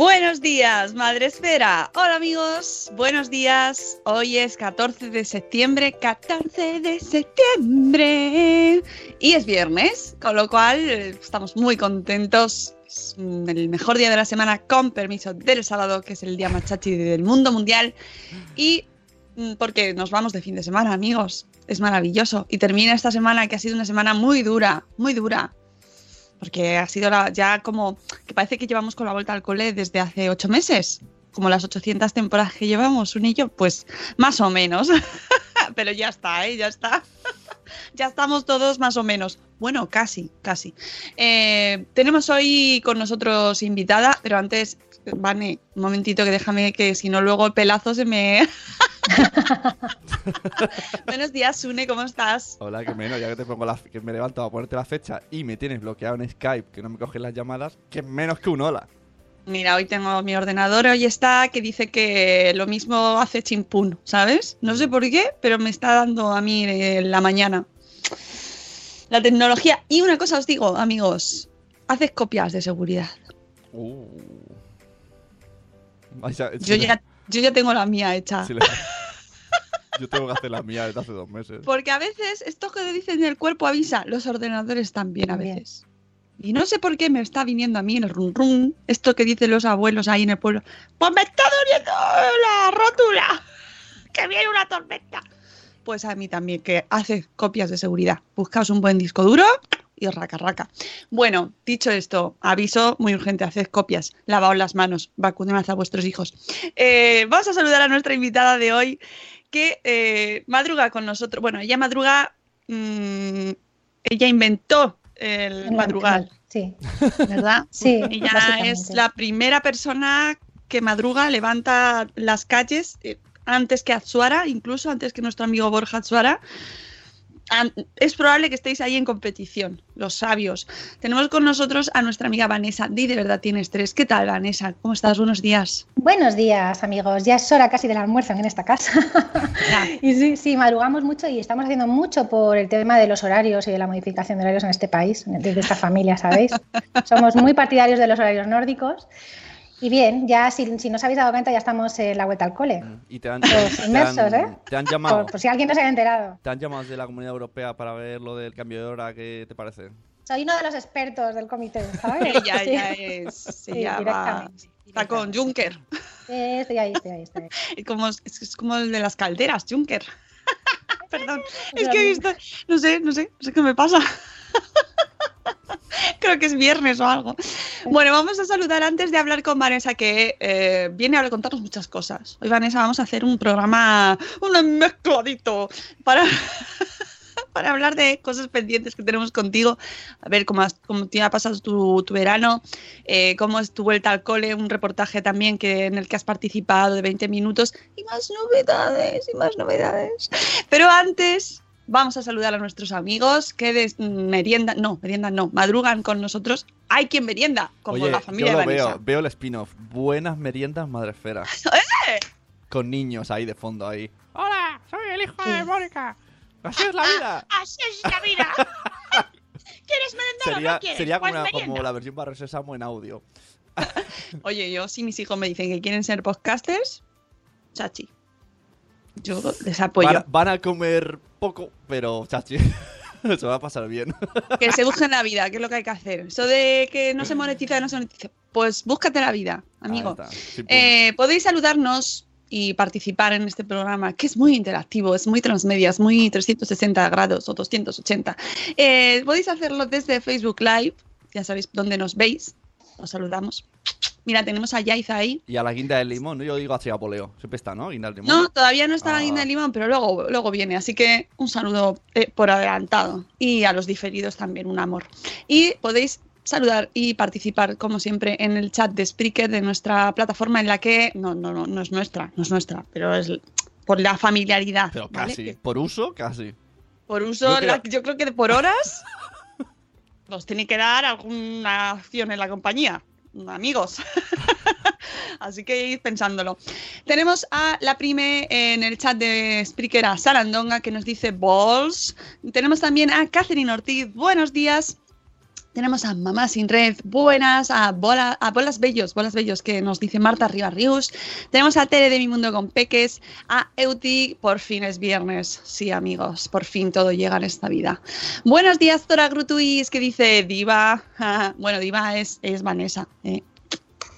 Buenos días, Madre Esfera. Hola amigos, buenos días. Hoy es 14 de septiembre, 14 de septiembre. Y es viernes, con lo cual eh, estamos muy contentos. Es mm, el mejor día de la semana, con permiso del sábado, que es el día más chachi del mundo mundial. Y mm, porque nos vamos de fin de semana, amigos. Es maravilloso. Y termina esta semana que ha sido una semana muy dura, muy dura porque ha sido la- ya como que parece que llevamos con la vuelta al cole desde hace ocho meses, como las 800 temporadas que llevamos, un y yo, pues más o menos. Pero ya está, ¿eh? Ya está. ya estamos todos más o menos. Bueno, casi, casi. Eh, tenemos hoy con nosotros invitada, pero antes, Vane, un momentito que déjame que si no luego el pelazo se me... Buenos días, Sune, ¿cómo estás? Hola, que menos, ya que te pongo la, que me levanto a ponerte la fecha y me tienes bloqueado en Skype, que no me coges las llamadas, que menos que un hola. Mira, hoy tengo mi ordenador, hoy está que dice que lo mismo hace chimpún, ¿sabes? No sé por qué, pero me está dando a mí en la mañana. La tecnología. Y una cosa os digo, amigos, haces copias de seguridad. Uh. Yo ya, yo ya tengo la mía hecha. sí le- Yo tengo que hacer la mía desde hace dos meses. Porque a veces esto que dicen el cuerpo avisa, los ordenadores también a veces. Y no sé por qué me está viniendo a mí el run run, esto que dicen los abuelos ahí en el pueblo. Pues me está doliendo la rótula, que viene una tormenta. Pues a mí también, que hace copias de seguridad. Buscaos un buen disco duro y raca raca. Bueno, dicho esto, aviso muy urgente, haced copias, lavaos las manos, vacunad a vuestros hijos. Eh, vamos a saludar a nuestra invitada de hoy, que eh, madruga con nosotros. Bueno, ella madruga, mm, ella inventó el El madrugal, Sí. ¿verdad? Sí, Ella es la primera persona que madruga, levanta las calles eh, antes que Atsuara, incluso antes que nuestro amigo Borja Atsuara. Es probable que estéis ahí en competición, los sabios. Tenemos con nosotros a nuestra amiga Vanessa. Di de verdad tienes tres. ¿Qué tal, Vanessa? ¿Cómo estás? Buenos días. Buenos días, amigos. Ya es hora casi del almuerzo en esta casa. y sí, sí, madrugamos mucho y estamos haciendo mucho por el tema de los horarios y de la modificación de horarios en este país, desde esta familia, ¿sabéis? Somos muy partidarios de los horarios nórdicos. Y bien, ya si, si no os habéis dado cuenta, ya estamos en la vuelta al cole. Y te han, Los te han- inmersos, ¿eh? te han llamado. Por, por si alguien no se había enterado. Te han llamado de la Comunidad Europea para ver lo del cambio de hora, ¿qué te parece? Soy uno de los expertos del comité, ¿sabes? Ella, Sí. ella es. Sí, ella va- directamente. está con Juncker. Sí, estoy ahí, estoy ahí, estoy ahí. Es como, es, es como el de las calderas, Juncker. Perdón, es que he visto, no sé, no sé, no sé qué me pasa. Creo que es viernes o algo. Bueno, vamos a saludar antes de hablar con Vanessa, que eh, viene a contarnos muchas cosas. Hoy, Vanessa, vamos a hacer un programa, un mezcladito, para, para hablar de cosas pendientes que tenemos contigo. A ver cómo, cómo te ha pasado tu, tu verano, eh, cómo es tu vuelta al cole, un reportaje también que, en el que has participado de 20 minutos y más novedades, y más novedades. Pero antes vamos a saludar a nuestros amigos que des- merienda, no, merienda no, madrugan con nosotros. Hay quien merienda, como Oye, la familia yo de lo Vanessa. veo, veo el spin-off. Buenas meriendas, madre esfera. ¡Eh! con niños ahí de fondo ahí. Hola, soy el hijo de Mónica. Así es la vida. Así es la vida. ¿Quieres merendar o Sería, no quieres? sería Pues como, una- merienda. como la versión para Sésamo en audio. Oye, yo si mis hijos me dicen que quieren ser podcasters, chachi. Yo les apoyo. Van, a- van a comer poco, pero chachi. Se va a pasar bien. Que se busquen la vida, que es lo que hay que hacer. Eso de que no se monetiza, no se monetiza. Pues búscate la vida, amigo. Sí. Eh, podéis saludarnos y participar en este programa, que es muy interactivo, es muy transmedia, es muy 360 grados o 280. Eh, podéis hacerlo desde Facebook Live, ya sabéis dónde nos veis. Os saludamos. Mira, tenemos a Yaiza ahí. Y a la guinda del limón, ¿no? yo digo hacia poleo. Siempre está, ¿no? Guinda del limón. No, todavía no está la Ah. guinda de limón, pero luego, luego viene. Así que un saludo eh, por adelantado. Y a los diferidos también, un amor. Y podéis saludar y participar, como siempre, en el chat de Spreaker de nuestra plataforma en la que. No, no, no, no es nuestra, no es nuestra, pero es por la familiaridad. Pero casi. Por uso, casi. Por uso, Yo creo- la- yo creo que por horas nos tiene que dar alguna acción en la compañía, amigos. Así que id pensándolo. Tenemos a la prime en el chat de Spreaker, a Sarandonga, que nos dice balls. Tenemos también a Catherine Ortiz, buenos días. Tenemos a Mamá Sin Red, buenas, a, Bola- a Bolas Bellos, Bolas Bellos, que nos dice Marta Ribarrius. Tenemos a Tere de Mi Mundo con Peques, a Euti, por fin es viernes. Sí, amigos, por fin todo llega en esta vida. Buenos días, Zora Grutuis, que dice Diva. bueno, Diva es, es Vanessa, eh,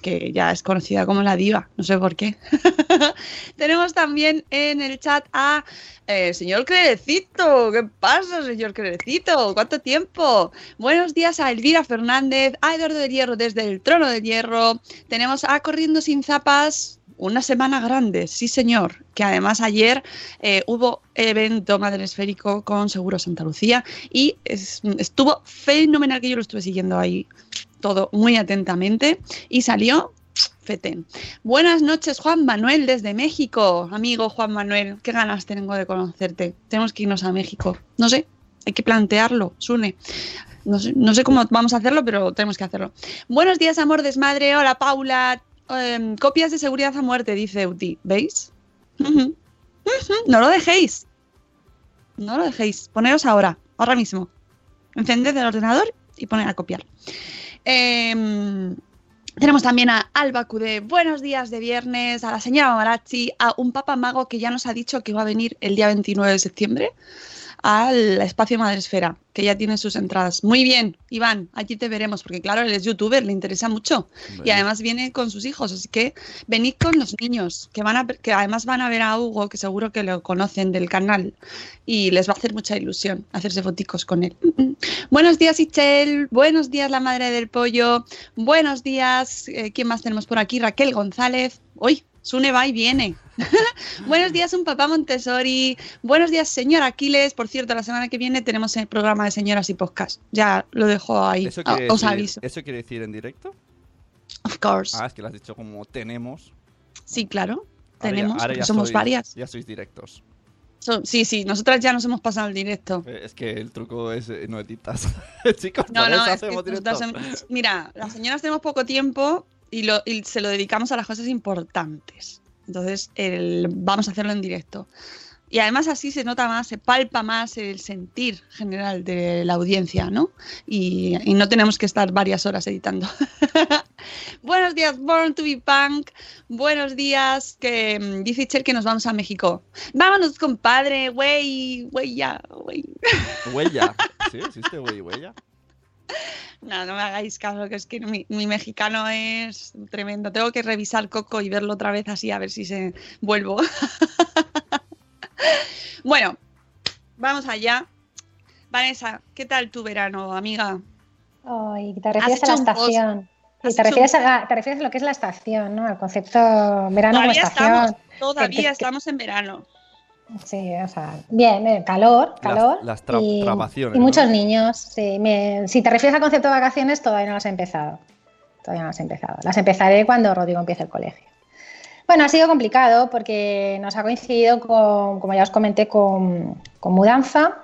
que ya es conocida como la Diva, no sé por qué. Tenemos también en el chat a eh, señor Crerecito. ¿Qué pasa, señor Crerecito? ¿Cuánto tiempo? Buenos días a Elvira Fernández, a Eduardo del Hierro desde el Trono del Hierro. Tenemos a Corriendo sin Zapas. Una semana grande, sí señor, que además ayer eh, hubo evento Madre con Seguro Santa Lucía y es- estuvo fenomenal que yo lo estuve siguiendo ahí todo muy atentamente y salió fetén. Buenas noches, Juan Manuel, desde México. Amigo Juan Manuel, qué ganas tengo de conocerte. Tenemos que irnos a México. No sé, hay que plantearlo, Sune. No sé, no sé cómo vamos a hacerlo, pero tenemos que hacerlo. Buenos días, amor desmadre. Hola, Paula. Em, copias de seguridad a muerte, dice Uti. ¿Veis? No lo dejéis. No lo dejéis. Poneros ahora, ahora mismo. Encended el ordenador y poner a copiar. Em, tenemos también a Alba Cudé, buenos días de viernes, a la señora Marachi, a un papa mago que ya nos ha dicho que va a venir el día 29 de septiembre al espacio Madresfera, que ya tiene sus entradas. Muy bien, Iván, allí te veremos, porque claro, él es youtuber, le interesa mucho y además viene con sus hijos, así que venid con los niños, que, van a, que además van a ver a Hugo, que seguro que lo conocen del canal y les va a hacer mucha ilusión hacerse foticos con él. Buenos días, Ichel. Buenos días, la madre del pollo. Buenos días. eh, ¿Quién más tenemos por aquí? Raquel González. Uy, Sune va y viene. Buenos días, un papá Montessori. Buenos días, señor Aquiles. Por cierto, la semana que viene tenemos el programa de señoras y podcast. Ya lo dejo ahí. ¿Eso Ah, Os decir, aviso. ¿Eso quiere decir en directo? Of course. Ah, es que lo has dicho como tenemos. Sí, claro. Ahora ya- Tenemos, ahora ya somos sois- varias. Ya sois directos. So- sí, sí, nosotras ya nos hemos pasado el directo. Eh, Es que el truco es eh, no editas. Chicos, No, no, es hacemos mira, las señoras tenemos poco tiempo y, lo, y se lo dedicamos a las cosas importantes. Entonces, el- vamos a hacerlo en directo. Y además así se nota más, se palpa más el sentir general de la audiencia, ¿no? Y, y no tenemos que estar varias horas editando. Buenos días, Born to be Punk. Buenos días, que mm, dice Cher que nos vamos a México. Vámonos, compadre, güey, güey, ya, güey. Huella. ¿Sí? ¿Existe güey, huella? No, no me hagáis caso, que es que mi, mi mexicano es tremendo. Tengo que revisar Coco y verlo otra vez así a ver si se vuelvo. bueno, vamos allá. Vanessa, ¿qué tal tu verano, amiga? Ay, te refieres a la estación. Y te refieres, a, te refieres a lo que es la estación, ¿no? Al concepto verano Todavía estación. estamos, todavía que- estamos en verano. Sí, o sea, bien, calor, calor. las tra- y, trabaciones, y ¿no? muchos niños. Sí, me- si te refieres al concepto de vacaciones, todavía no las he empezado. Todavía no las he empezado. Las empezaré cuando Rodrigo empiece el colegio. Bueno, ha sido complicado porque nos ha coincidido con, como ya os comenté, con, con mudanza,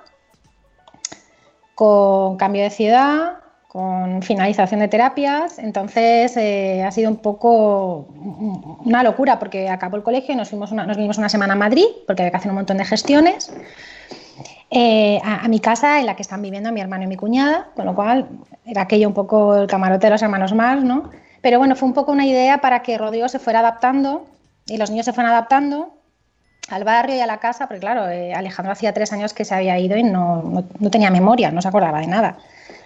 con cambio de ciudad, con finalización de terapias. Entonces eh, ha sido un poco una locura porque acabó el colegio y nos, fuimos una, nos vinimos una semana a Madrid porque había que hacer un montón de gestiones. eh, a, a mi casa en la que están viviendo mi hermano y mi cuñada, con lo cual era aquello un poco el camarote de los hermanos más, ¿no? Pero bueno, fue un poco una idea para que Rodrigo se fuera adaptando y los niños se fueran adaptando al barrio y a la casa, porque claro, eh, Alejandro hacía tres años que se había ido y no, no- no tenía memoria, no se acordaba de nada.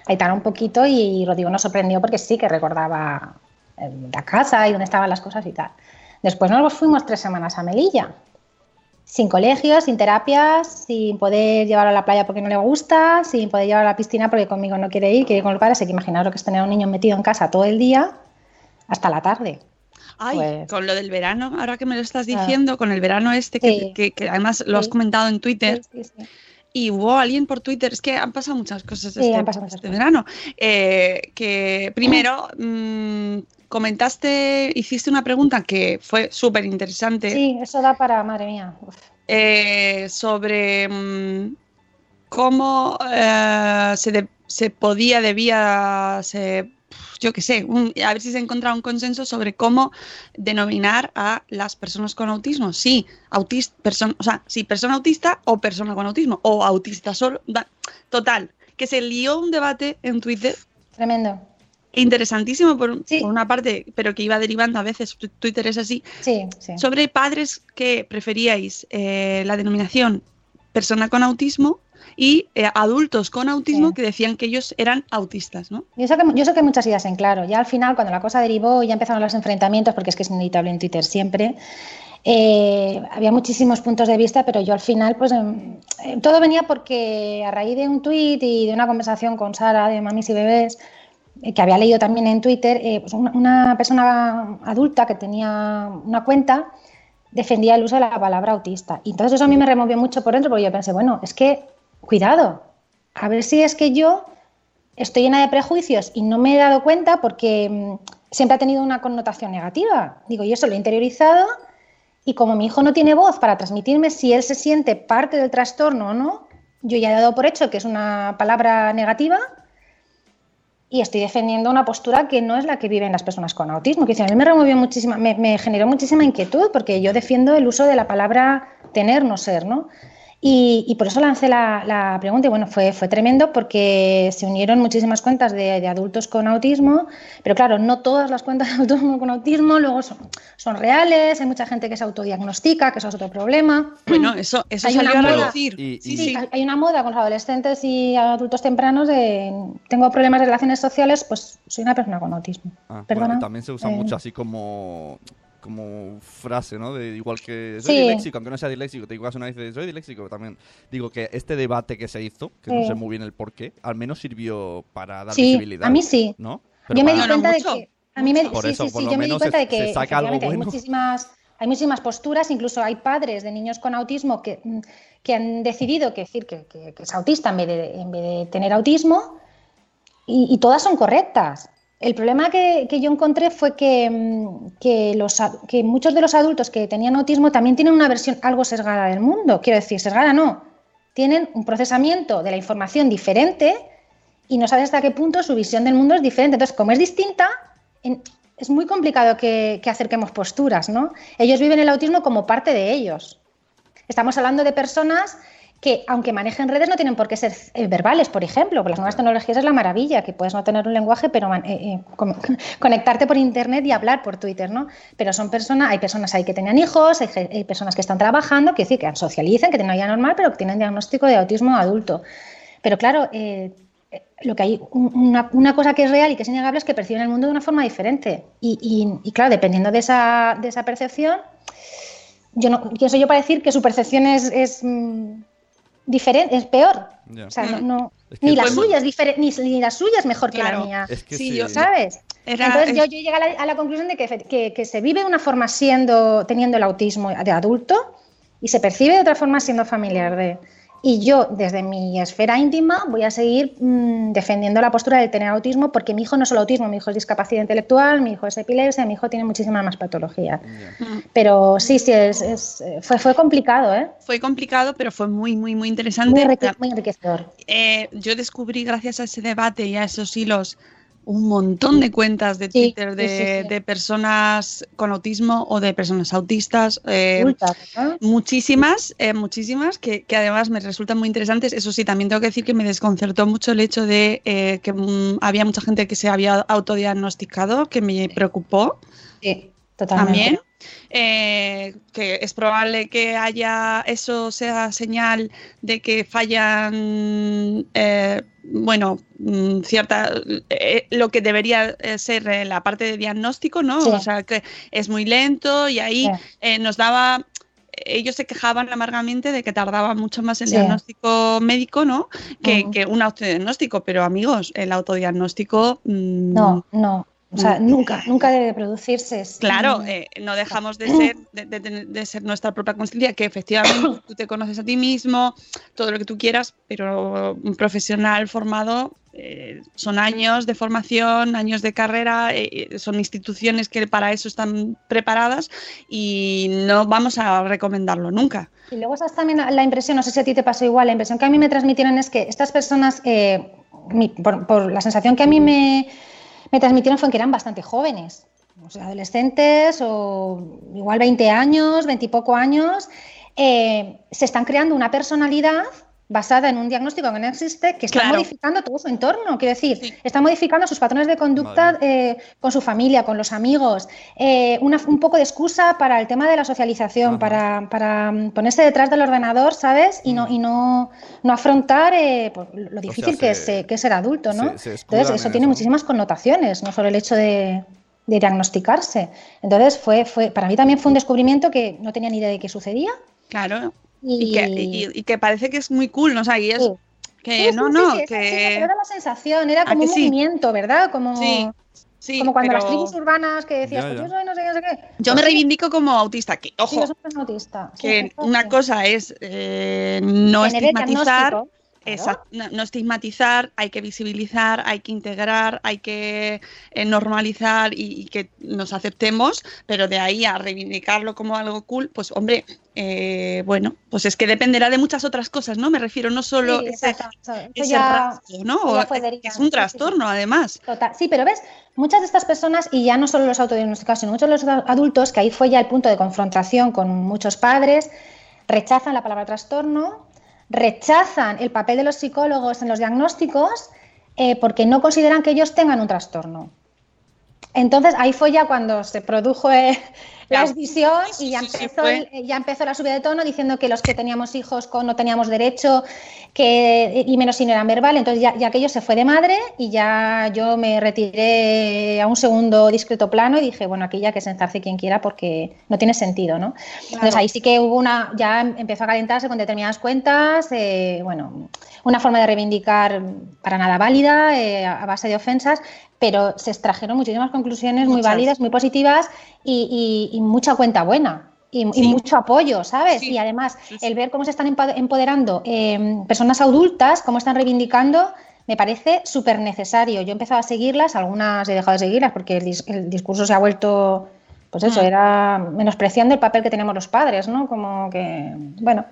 Aitana un poquito y Rodrigo nos sorprendió porque sí que recordaba eh, la casa y dónde estaban las cosas y tal. Después nos fuimos tres semanas a Melilla, sin colegio, sin terapias, sin poder llevarlo a la playa porque no le gusta, sin poder llevarlo a la piscina porque conmigo no quiere ir, quiere ir con los padres. Hay que imaginar lo que es tener a un niño metido en casa todo el día hasta la tarde. Ay, Pues- con lo del verano, ahora que me lo estás Ah. diciendo, con el verano este, que, Sí. que- que además lo has Sí. comentado en Twitter, sí. Y hubo alguien por Twitter, es que han pasado muchas cosas Sí, este, han pasado muchas este cosas. verano, eh, que primero mm, comentaste, hiciste una pregunta que fue súper interesante Sí, eso da para, madre mía. eh, sobre mm, cómo eh, se, de- se podía, debía, se, yo qué sé, un- a ver si se encontraba un consenso sobre cómo denominar a las personas con autismo. Sí, autista, o sea, sí, persona autista o persona con autismo, o autista solo. da- total, que se lió un debate en Twitter Tremendo. interesantísimo por, por una parte, pero que iba derivando a veces, Twitter es así, Sí, sí. sobre padres que preferíais eh, la denominación persona con autismo y eh, adultos con autismo que decían que ellos eran autistas, ¿no? Yo sé, que, yo sé que hay muchas ideas en claro. Ya al final, cuando la cosa derivó y ya empezaron los enfrentamientos, porque es que es inevitable en Twitter siempre, eh, había muchísimos puntos de vista, pero yo al final, pues eh, todo venía porque a raíz de un tuit y de una conversación con Sara de Mamis y Bebés, eh, que había leído también en Twitter, pues una, una persona adulta que tenía una cuenta defendía el uso de la palabra autista. Y entonces eso a mí me removió mucho por dentro, porque yo pensé, bueno, es que, cuidado, a ver si es que yo estoy llena de prejuicios y no me he dado cuenta porque mm, siempre ha tenido una connotación negativa. Digo, yo eso lo he interiorizado y como mi hijo no tiene voz para transmitirme si él se siente parte del trastorno o no, yo ya he dado por hecho que es una palabra negativa y estoy defendiendo una postura que no es la que viven las personas con autismo. Que a mí me removió muchísima, me, me generó muchísima inquietud porque yo defiendo el uso de la palabra tener, no ser, ¿no? Y, y por eso lancé la, la pregunta y bueno, fue, fue tremendo porque se unieron muchísimas cuentas de, de adultos con autismo, pero claro, no todas las cuentas de adultos con autismo luego son, son reales, hay mucha gente que se autodiagnostica, que eso es otro problema. Bueno, eso, eso Hay salió una a. Y- Sí, sí. Hay- Hay una moda con los adolescentes y adultos tempranos de tengo problemas de relaciones sociales, pues soy una persona con autismo. Ah, Perdona. bueno, también se usa Eh, mucho así como como frase, ¿no? De igual que soy Sí. disléxico, aunque no sea disléxico, te digas una vez soy disléxico también. Digo que este debate que se hizo, que no sé muy bien el por qué, al menos sirvió para dar Sí, visibilidad. a mí sí. ¿no? yo me di cuenta de mucho, que a mí me, Por sí, eso, sí, por sí, lo yo me di cuenta de que hay muchísimas hay muchísimas posturas, incluso hay padres de niños con autismo que, mm, que han decidido que decir que, que- que es autista en vez de, en vez de tener autismo y, y todas son correctas. El problema que, yo encontré fue que, mm, que, muchos de los adultos que tenían autismo también tienen una versión algo sesgada del mundo. Quiero decir, sesgada no. Tienen un procesamiento de la información diferente y no sabes hasta qué punto su visión del mundo es diferente. Entonces, como es distinta, es muy complicado que, que acerquemos posturas, ¿no? Ellos viven el autismo como parte de ellos. Estamos hablando de personas que, aunque manejen redes, no tienen por qué ser eh, verbales, por ejemplo. Las nuevas tecnologías es la maravilla, que puedes no tener un lenguaje, pero eh, eh, conectarte por internet y hablar por Twitter, ¿no? Pero son personas, hay personas ahí que tenían hijos, hay, personas que están trabajando, que decir, que socialicen, que tienen una vida normal, pero que tienen diagnóstico de autismo adulto. Pero claro, eh, lo que hay, un- una, una cosa que es real y que es innegable es que perciben el mundo de una forma diferente. Y, y- y claro, dependiendo de esa, de esa percepción, yo no, ¿quién soy yo para decir que su percepción es, es, mm, diferente, es peor? Ya. O sea, no, no- Es que ni, la suya es diferente, ni, ni la suya es mejor que la mía. Es que Sí, sí. yo- ¿Sabes? Era- Entonces es- yo, yo llegué a la, a la conclusión de que, que- que se vive de una forma siendo, teniendo el autismo de adulto y se percibe de otra forma siendo familiar de. Y yo, desde mi esfera íntima, voy a seguir mm, defendiendo la postura de tener autismo porque mi hijo no es solo autismo, mi hijo es discapacidad intelectual, mi hijo es epilepsia, mi hijo tiene muchísimas más patologías. Pero sí, sí, es, fue, fue complicado, ¿eh? Fue complicado, pero fue muy, muy, muy interesante. Muy, enriquecedor. Eh, yo descubrí, gracias a ese debate y a esos hilos, un montón de cuentas de Twitter de, personas con autismo o de personas autistas. Eh, muchísimas, eh, muchísimas, que, además me resultan muy interesantes. Eso sí, también tengo que decir que me desconcertó mucho el hecho de eh, que mm, había mucha gente que se había autodiagnosticado, que me preocupó. Sí, totalmente. También. Que es probable que haya eso sea señal de que fallan bueno, mm, cierta, eh, lo que debería eh, ser eh, la parte de diagnóstico, ¿no? O sea, que es muy lento y ahí nos daba, ellos se quejaban amargamente de que tardaba mucho más el diagnóstico médico, ¿no? Que, que, un autodiagnóstico, pero amigos, el autodiagnóstico... Mm, no, no. O sea, nunca, nunca debe producirse. Claro, eh, no dejamos de ser, de, ser nuestra propia conciencia, que efectivamente tú te conoces a ti mismo, todo lo que tú quieras, pero un profesional formado eh, son años de formación, años de carrera, eh, son instituciones que para eso están preparadas y no vamos a recomendarlo nunca. Y luego estás también la impresión, no sé si a ti te pasó igual, la impresión que a mí me transmitieron es que estas personas, por la sensación que a mí me me transmitieron fue que eran bastante jóvenes, o sea, adolescentes o igual 20 años, 20 y poco años, eh, se están creando una personalidad basada en un diagnóstico que no existe, que está modificando todo su entorno. Quiero decir, está modificando sus patrones de conducta eh, con su familia, con los amigos. Eh, un poco de excusa para el tema de la socialización, para, mm, ponerse detrás del ordenador, ¿sabes? Y no, mm. y no, no afrontar eh, pues, lo difícil que, es, que, ser adulto, ¿no? Entonces, eso, tiene muchísimas connotaciones, no solo el hecho de, diagnosticarse. Entonces, fue, fue, para mí también fue un descubrimiento que no tenía ni idea de qué sucedía. Claro. Y, que, parece que es muy cool, ¿no? O sea, y es que no, no, que... era la sensación, era como un movimiento, ¿verdad? Como... Sí, como cuando las tribus urbanas que decías, pues yo soy no sé qué, no sé qué. Yo me reivindico como autista, que, ojo, autista. que una cosa es eh, no estigmatizar, no, estigmatizar, hay que visibilizar, hay que integrar, hay que eh, normalizar y, que nos aceptemos, pero de ahí a reivindicarlo como algo cool, pues hombre, eh, bueno, pues es que dependerá de muchas otras cosas, ¿no? Me refiero no solo sí, ese, ¿no? es un trastorno además. Total. Sí, pero ves, muchas de estas personas, y ya no solo los autodiagnosticados, sino muchos de los adultos, que ahí fue ya el punto de confrontación con muchos padres, rechazan la palabra trastorno, rechazan el papel de los psicólogos en los diagnósticos eh, porque no consideran que ellos tengan un trastorno. Entonces ahí fue ya cuando se produjo eh, la y ya empezó, ya empezó la subida de tono diciendo que los que teníamos hijos con, no teníamos derecho que, y menos si no eran verbal. Entonces ya, ya, aquello se fue de madre y ya yo me retiré a un segundo discreto plano y dije, bueno, aquí ya que se enzarce quien quiera porque no tiene sentido, ¿no? Entonces ahí sí que hubo una, ya empezó a calentarse con determinadas cuentas, eh, bueno, una forma de reivindicar para nada válida, eh, a base de ofensas, pero se extrajeron muchísimas conclusiones muy válidas, muy positivas y, mucha cuenta buena. Y, mucho apoyo, ¿sabes? Y además, el ver cómo se están empoderando em, personas adultas, cómo están reivindicando, me parece súper necesario. Yo he empezado a seguirlas, algunas he dejado de seguirlas porque el, discurso se ha vuelto, pues eso, mm. era menospreciando el papel que tenemos los padres, ¿no? Como que, bueno,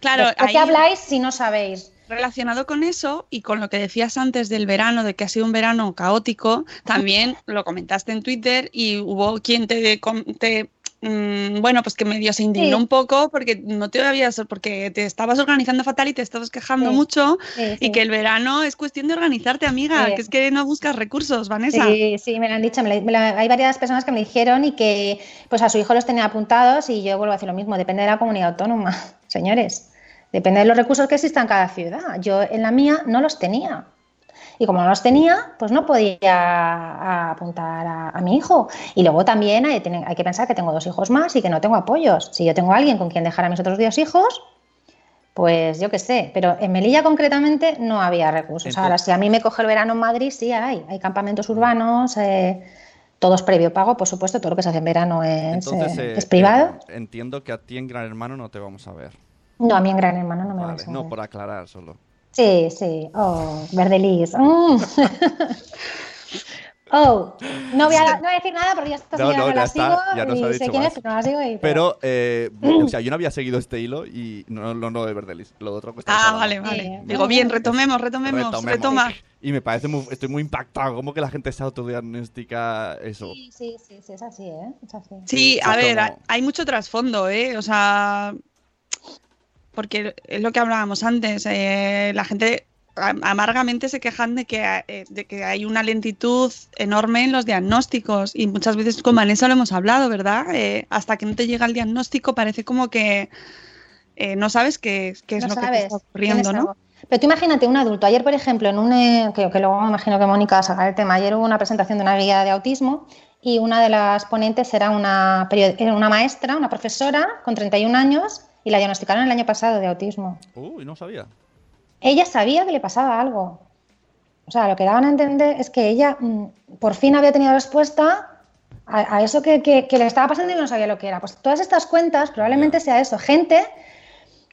claro, ¿de qué habláis si no sabéis? Relacionado con eso y con lo que decías antes del verano, de que ha sido un verano caótico, también lo comentaste en Twitter y hubo quien te, te mm, bueno, pues que medio se indignó un poco porque no te habías, porque te estabas organizando fatal y te estabas quejando mucho y que el verano es cuestión de organizarte, amiga, que es que no buscas recursos, Vanessa. Sí, sí, me lo han dicho, hay varias personas que me dijeron y que pues a su hijo los tenía apuntados y yo vuelvo a decir lo mismo, depende de la comunidad autónoma, señores. Depende de los recursos que existan en cada ciudad. Yo en la mía no los tenía. Y como no los tenía, pues no podía apuntar a, mi hijo. Y luego también hay, que pensar que tengo dos hijos más y que no tengo apoyos. Si yo tengo alguien con quien dejar a mis otros dos hijos, pues yo qué sé. Pero en Melilla concretamente no había recursos. Ahora, si a mí me coge el verano en Madrid, sí hay. Hay campamentos urbanos. Eh, todos previo pago, por supuesto, todo lo que se hace en verano es, eh, es privado. Eh, entiendo que a ti en Gran Hermano no te vamos a ver. No, a mí en Gran Hermano no me Vale, vais a no, por aclarar solo. Sí, sí. Oh, verdelis. Mm. oh, no voy, a, no voy a decir nada porque ya esta No, no, no, ya la está, sigo ya nos y ha sé dicho quién más. es, pero no la sigo y... Pero, eh, o sea, yo no había seguido este hilo y no lo no, de Verdelis, lo otro que estáis Ah, vale, vale. Digo, bien, retomemos, retomemos, Retomemos. retoma. Y me parece muy, estoy muy impactado, como que la gente se autodiagnostica eso. Sí, sí, sí, sí, es así, ¿eh? Es así. Sí, a ver, como- hay mucho trasfondo, ¿eh? O sea, porque es lo que hablábamos antes, eh, la gente amargamente se quejan de que, eh, de que hay una lentitud enorme en los diagnósticos y muchas veces con Vanessa lo hemos hablado, ¿verdad? Eh, hasta que no te llega el diagnóstico parece como que eh, no sabes qué, qué es No lo que te está ocurriendo, ¿no? algo. Pero tú imagínate un adulto. Ayer, por ejemplo, en un. eh, que, que luego me imagino que Mónica sacará el tema. Ayer hubo una presentación de una guía de autismo y una de las ponentes era una, era una maestra, una profesora con 31 años y la diagnosticaron el año pasado de autismo. Uy, no sabía. Ella sabía que le pasaba algo. O sea, lo que daban a entender es que ella mm, por fin había tenido respuesta a, a eso que, que- que le estaba pasando y no sabía lo que era. Pues todas estas cuentas probablemente sea eso. Gente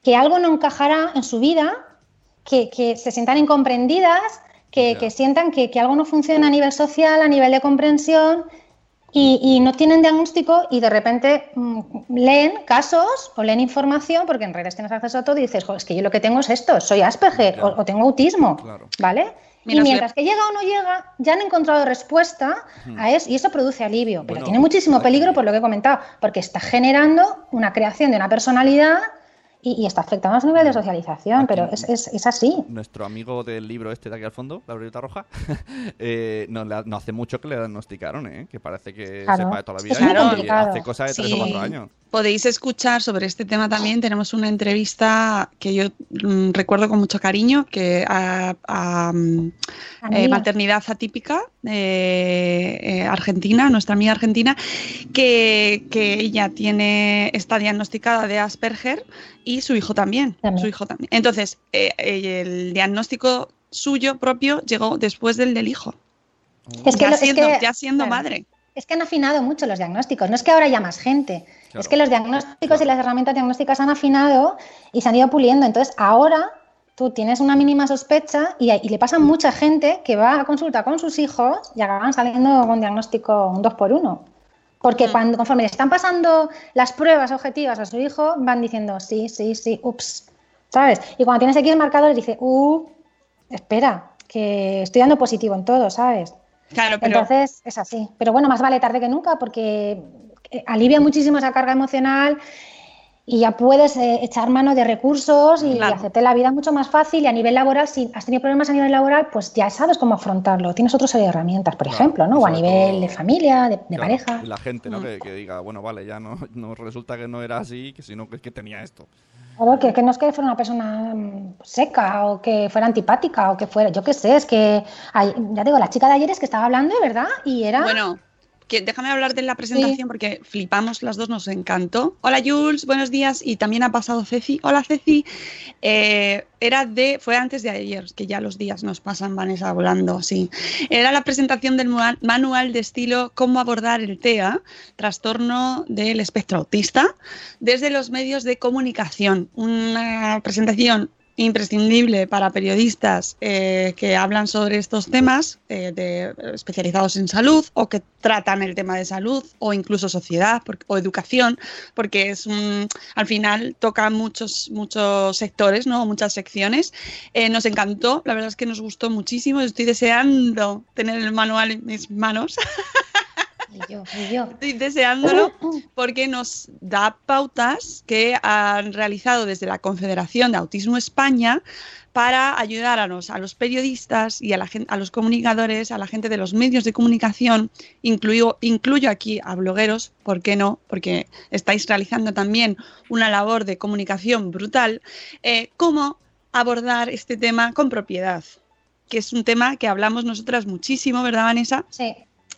que algo no encajará en su vida, que, que se sientan incomprendidas, que, sientan que, que algo no funciona a nivel social, a nivel de comprensión, y, y no tienen diagnóstico y de repente mm, leen casos o leen información, porque en redes tienes acceso a todo y dices, "Jo, es que yo lo que tengo es esto, soy Asperger o, o tengo autismo, ¿vale? Mira, y mientras que llega o no llega, ya han encontrado respuesta Hmm. a eso y eso produce alivio, pero Bueno, tiene muchísimo peligro por lo que he comentado, porque está generando una creación de una personalidad y, y está afectando a su nivel de socialización, pero es, es- es así. Nuestro amigo del libro este de aquí al fondo, la Brita Roja, eh, no, le ha- no hace mucho que le diagnosticaron, ¿eh? que parece que Claro. sepa de toda la vida que es muy y complicado. hace cosas de tres Sí. o cuatro años. Podéis escuchar sobre este tema también. Tenemos una entrevista que yo mm, recuerdo con mucho cariño, que a, a, mm, eh, maternidad atípica eh, eh, argentina, nuestra amiga argentina, que, que ella tiene está diagnosticada de Asperger y su hijo también, su hijo también. Entonces eh, el diagnóstico suyo propio llegó después del del hijo. Es que ya, lo- es siendo, que- ya siendo claro. madre. Es que han afinado mucho los diagnósticos, no es que ahora haya más gente, es que los diagnósticos y las herramientas diagnósticas han afinado y se han ido puliendo. Entonces, ahora tú tienes una mínima sospecha y, y le pasa a mucha gente que va a consulta con sus hijos y acaban saliendo con diagnóstico un 2 por 1 Porque cuando, conforme le están pasando las pruebas objetivas a su hijo, van diciendo sí, sí, sí, ups, ¿sabes? Y cuando tienes X marcadores, dice, uh, espera, que estoy dando positivo en todo, ¿sabes? Claro, pero Entonces es así. Pero bueno, más vale tarde que nunca porque eh, alivia muchísimo esa carga emocional y ya puedes eh, echar mano de recursos y hacerte la vida mucho más fácil. Y a nivel laboral, si has tenido problemas a nivel laboral, pues ya sabes cómo afrontarlo. Tienes otra serie de herramientas, por ejemplo, ¿no? O a nivel de familia, de, de Claro, pareja. Y la gente, ¿no? Que, que diga, bueno, vale, ya no, no resulta que no era así, que sino que que tenía esto. Claro, que, no es que fuera una persona mm, seca o que fuera antipática o que fuera, yo qué sé, es que, ya digo, la chica de ayer es que estaba hablando, ¿verdad? Y era... Bueno, que déjame hablar de la presentación porque flipamos las dos, nos encantó. Hola Jules, buenos días. Y también ha pasado Ceci. Hola Ceci. Eh, era de, fue antes de ayer, que ya los días nos pasan, Vanessa, volando, sí. Era la presentación del manual de estilo Cómo abordar el TEA, trastorno del espectro autista, desde los medios de comunicación. Una presentación imprescindible para periodistas eh, que hablan sobre estos temas eh, especializados en salud o que tratan el tema de salud o incluso sociedad o educación porque es al final toca muchos muchos sectores no muchas secciones. Eh, nos encantó la verdad es que nos gustó muchísimo. Estoy deseando tener el manual en mis manos Y yo, y yo. Estoy deseándolo porque nos da pautas que han realizado desde la Confederación de Autismo España para ayudar a los, a los periodistas y a, la a los comunicadores, a la gente de los medios de comunicación, incluyo, incluyo aquí a blogueros, ¿por qué no? Porque estáis realizando también una labor de comunicación brutal, eh, cómo abordar este tema con propiedad, que es un tema que hablamos nosotras muchísimo, ¿verdad, Vanessa? Sí.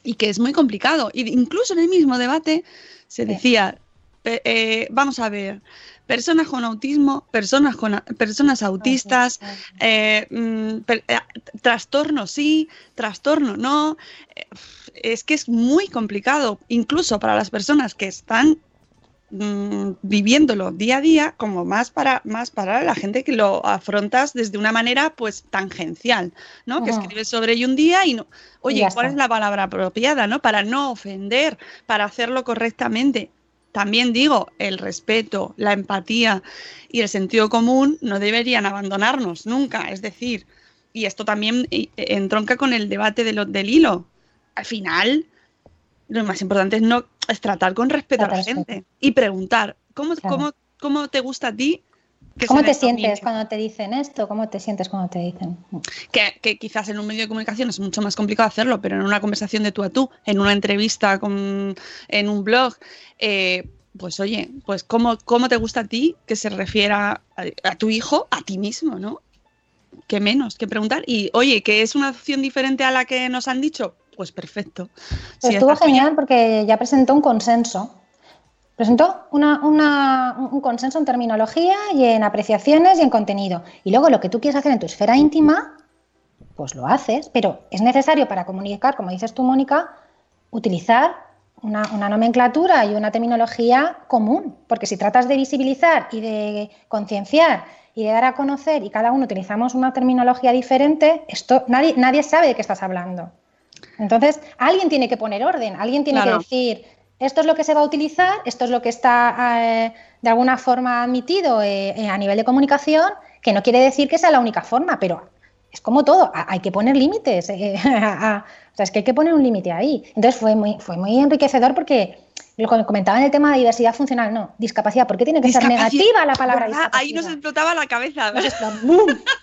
Y que es muy complicado. Y incluso en el mismo debate se decía, eh, vamos a ver, personas con autismo, personas con personas autistas, eh, mm, per- eh, trastorno sí, trastorno no. Es que es muy complicado, incluso para las personas que están mm, viviéndolo día a día como más para más para la gente que lo afrontas desde una manera pues tangencial, ¿no? Que escribes sobre ello un día y no, oye, ¿cuál es la palabra apropiada, no? Para no ofender, para hacerlo correctamente. También digo, el respeto, la empatía y el sentido común no deberían abandonarnos nunca. Es decir, y esto también eh, entronca con el debate de lo- del hilo. Al final, lo más importante es no es tratar con respeto a la gente y preguntar cómo, Claro. cómo, cómo te gusta a ti. que ¿Cómo te sientes cuando te dicen esto? ¿Cómo te sientes cuando te dicen? que, que quizás en un medio de comunicación es mucho más complicado hacerlo, pero en una conversación de tú a tú, en una entrevista, con, en un blog, eh, pues oye, pues ¿cómo, cómo te gusta a ti que se refiera a, a tu hijo, a ti mismo, ¿no? ¿Qué menos que preguntar? Y oye, ¿que es una opción diferente a la que nos han dicho? Pues perfecto. Estuvo genial porque ya presentó un consenso. Presentó una- una- un consenso en terminología y en apreciaciones y en contenido. Y luego lo que tú quieres hacer en tu esfera íntima, pues lo haces, pero es necesario para comunicar, como dices tú, Mónica, utilizar una, una nomenclatura y una terminología común. Porque si tratas de visibilizar y de concienciar y de dar a conocer y cada uno utilizamos una terminología diferente, esto nadie, nadie sabe de qué estás hablando. Entonces, alguien tiene que poner orden, alguien tiene Claro. que decir, esto es lo que se va a utilizar, esto es lo que está eh, de alguna forma admitido eh, eh, a nivel de comunicación, que no quiere decir que sea la única forma, pero es como todo, ha- hay que poner límites. o sea, es que hay que poner un límite ahí. Entonces fue muy, fue muy enriquecedor porque lo que comentaba en el tema de diversidad funcional, no, discapacidad, ¿por qué tiene que ser negativa la palabra ¿verdad? discapacidad? Ahí nos explotaba la cabeza. Nos.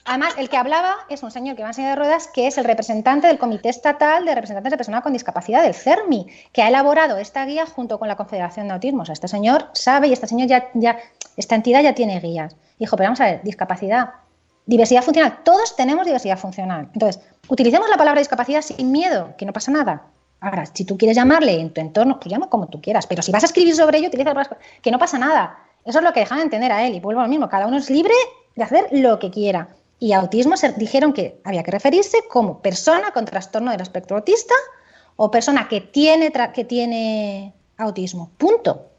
Además, el que hablaba es un señor que va en silla de ruedas, que es el representante del Comité Estatal de Representantes de Personas con Discapacidad, del CERMI, que ha elaborado esta guía junto con la Confederación de Autismo. O sea, este señor sabe y este señor ya, ya esta entidad ya tiene guías. Dijo, pero vamos a ver, discapacidad, diversidad funcional, todos tenemos diversidad funcional. Entonces, utilicemos la palabra discapacidad sin miedo, que no pasa nada. Ahora, si tú quieres llamarle en tu entorno, pues llama como tú quieras, pero si vas a escribir sobre ello, utiliza palabras que no pasa nada. Eso es lo que dejan de entender a él. Y vuelvo a lo mismo, cada uno es libre de hacer lo que quiera. Y a autismo se dijeron que había que referirse como persona con trastorno del espectro autista o persona que tiene, que tiene autismo. Punto.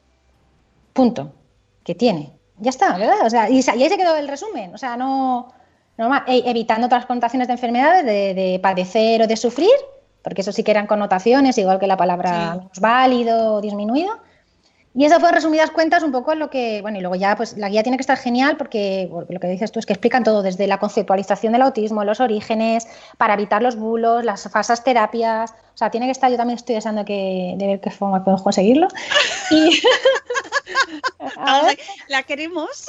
Punto. Que tiene. Ya está, ¿verdad? O sea, y, y ahí se quedó el resumen. O sea, no. no más. E- evitando otras connotaciones de enfermedades, de, de padecer o de sufrir, porque eso sí que eran connotaciones, igual que la palabra Sí. menos válido o disminuido. Y eso fue, en resumidas cuentas, un poco lo que, bueno, y luego ya, pues la guía tiene que estar genial porque, porque lo que dices tú es que explican todo, desde la conceptualización del autismo, los orígenes, para evitar los bulos, las falsas terapias, o sea, tiene que estar, yo también estoy deseando que, de ver qué forma podemos conseguirlo. Y, A ver, La queremos.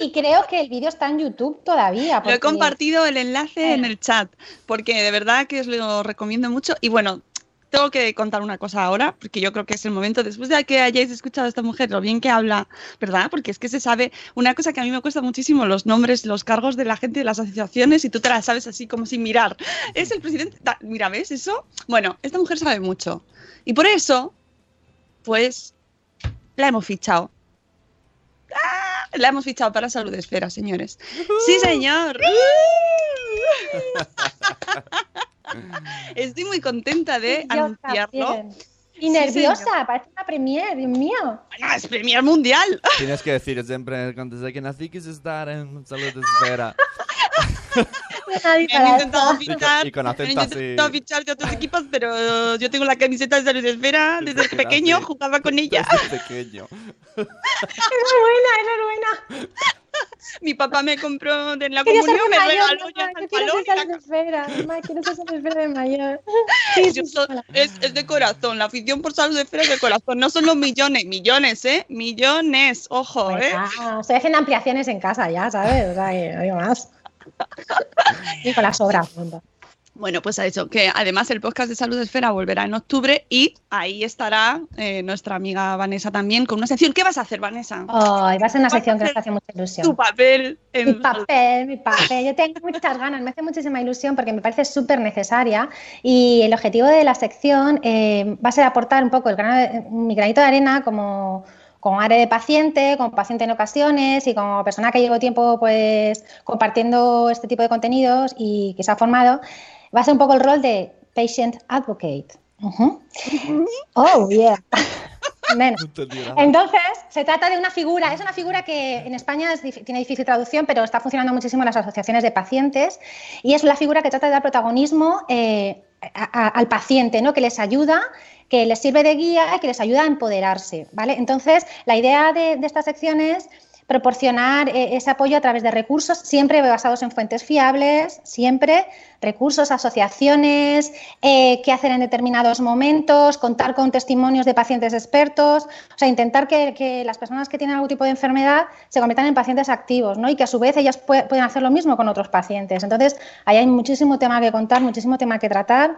Y creo que el vídeo está en YouTube todavía. Lo he compartido el enlace en el chat, porque de verdad que os lo recomiendo mucho. Y bueno, tengo que contar una cosa ahora, porque yo creo que es el momento, después de que hayáis escuchado a esta mujer, lo bien que habla, ¿verdad? Porque es que se sabe una cosa que a mí me cuesta muchísimo, los nombres, los cargos de la gente de las asociaciones, y tú te las sabes así como sin mirar. Es el presidente. Mira, ¿ves eso? Bueno, esta mujer sabe mucho. Y por eso, pues, la hemos fichado. ¡Ah! La hemos fichado para Salud Esfera, señores. Sí, señor. Estoy muy contenta de anunciarlo. también. Y nerviosa, parece una premier, Dios mío. Bueno, es Premier Mundial. Tienes que decir siempre, desde que nací quise estar en salud de esfera. Nadie Me han intentado fichar, y con me han intentado fichar de otros equipos, pero yo tengo la camiseta de Salud Esfera desde Desde que pequeño, jugaba con ella. Desde pequeño. Enhorabuena, enhorabuena. Mi papá me compró de la comunión, ser me mayor, regaló ya mamá, el yo quiero balón ser Esfera. Mamá, quiero ser Salud Esfera de mayor. Sí, Yo sí, so- es, es de corazón, la afición por salud de esfera es de corazón. No son los millones, millones, ¿eh? Millones, ojo, ¿eh? Ah, estoy haciendo ampliaciones en casa ya, ¿sabes? O sea, que no digo más. Y con las obras. Bueno, pues a eso, que además el podcast de Salud Esfera volverá en octubre y ahí estará eh, nuestra amiga Vanessa también con una sección. ¿Qué vas a hacer, Vanessa? Ay, va a ser una sección que nos hace mucha ilusión. Tu papel Mi papel, mi papel. Yo tengo muchas ganas, me hace muchísima ilusión porque me parece súper necesaria y el objetivo de la sección eh, va a ser aportar un poco el grano de- mi granito de arena como, como área de paciente, como paciente en ocasiones y como persona que llevo tiempo pues compartiendo este tipo de contenidos y que se ha formado. Va a ser un poco el rol de patient advocate. Ujú. Oh, yeah. menos. Entonces, se trata de una figura, es una figura que en España tiene difícil traducción, pero está funcionando muchísimo en las asociaciones de pacientes, y es la figura que trata de dar protagonismo eh, al paciente, ¿no? que les ayuda que les sirve de guía y que les ayuda a empoderarse, ¿vale? Entonces, la idea de, de esta sección es proporcionar eh, ese apoyo a través de recursos, siempre basados en fuentes fiables, siempre recursos, asociaciones, eh, qué hacer en determinados momentos, contar con testimonios de pacientes expertos, o sea, intentar que, las personas que tienen algún tipo de enfermedad se conviertan en pacientes activos, ¿no? Y que a su vez ellas pueden hacer lo mismo con otros pacientes. Entonces, ahí hay muchísimo tema que contar, muchísimo tema que tratar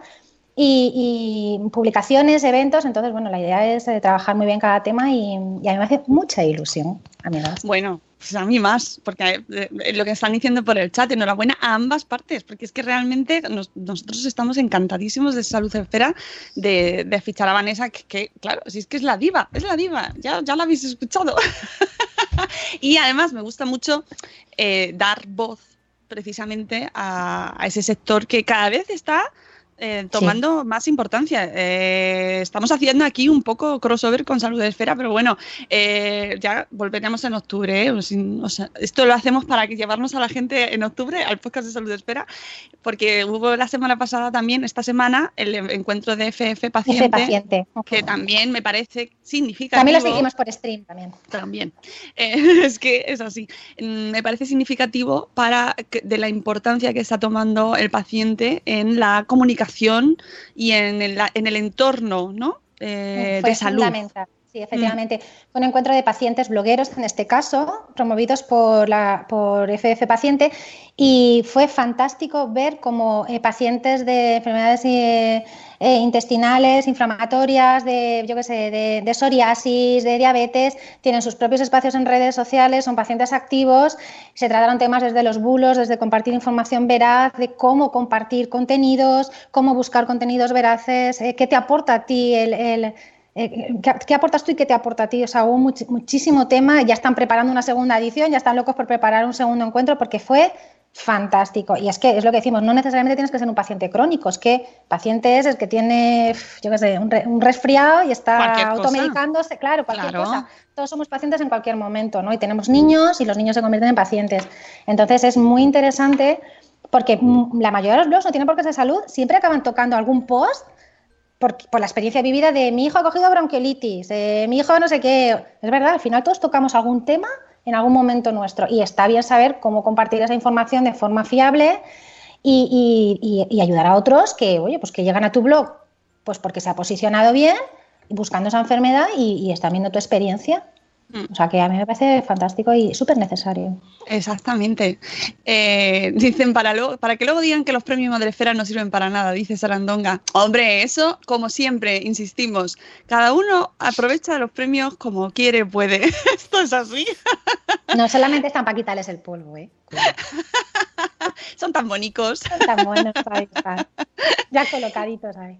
y, publicaciones, eventos. Entonces, bueno, la idea es eh, trabajar muy bien cada tema y, a mí me hace mucha ilusión, amigas. Bueno, pues a mí más, porque eh, lo que están diciendo por el chat, enhorabuena a ambas partes, porque es que realmente nosotros estamos encantadísimos de Salud Esfera de, fichar a Vanessa, que, claro, si es que es la diva, es la diva, ya, ya la habéis escuchado. y además me gusta mucho eh, dar voz precisamente a ese sector que cada vez está eh, tomando más importancia. Eh, estamos haciendo aquí un poco crossover con Salud de Esfera, pero bueno, eh, ya volveremos en octubre. esto lo hacemos para que llevarnos a la gente en octubre al podcast de Salud de Esfera, porque hubo la semana pasada también, esta semana, el encuentro de FF Paciente, paciente. que también me parece significativo. También lo seguimos por stream también. También. es que es así. Mm, me parece significativo para de la importancia que está tomando el paciente en la comunicación y en el, en el entorno ¿no? Eh, de salud. Sí, efectivamente. Fue un encuentro de pacientes blogueros, en este caso, promovidos por, la, por FF Paciente, y fue fantástico ver cómo eh, pacientes de enfermedades eh, eh, intestinales, inflamatorias, de, yo qué sé, de, de, psoriasis, de diabetes, tienen sus propios espacios en redes sociales, son pacientes activos, se trataron temas desde los bulos, desde compartir información veraz, de cómo compartir contenidos, cómo buscar contenidos veraces, qué te aporta a ti el eh, ¿qué, aportas tú y qué te aporta a ti? O sea, hubo muchísimo tema, ya están preparando una segunda edición, ya están locos por preparar un segundo encuentro porque fue fantástico. Y es que es lo que decimos, no necesariamente tienes que ser un paciente crónico, es que paciente es el que tiene, yo qué sé, un, resfriado y está automedicándose, claro, cualquier cosa. Todos somos pacientes en cualquier momento, ¿no? Y tenemos niños y los niños se convierten en pacientes. Entonces es muy interesante porque la mayoría de los blogs no tienen por qué ser salud, siempre acaban tocando algún post por, la experiencia vivida de mi hijo ha cogido bronquiolitis, mi hijo no sé qué. Es verdad, al final todos tocamos algún tema en algún momento nuestro y está bien saber cómo compartir esa información de forma fiable y, ayudar a otros que, oye, pues que llegan a tu blog pues porque se ha posicionado bien buscando esa enfermedad y, y están viendo tu experiencia. Mm. O sea que a mí me parece fantástico y súper necesario. Exactamente. Eh, dicen para, para que luego digan que los premios Madrefera no sirven para nada, dice Sarandonga. Hombre, eso, como siempre, insistimos, cada uno aprovecha los premios como quiere, puede. Esto es así. No solamente están para quitarles el polvo, ¿eh? Son tan bonitos. Son tan buenos, ahí Ya colocaditos ahí.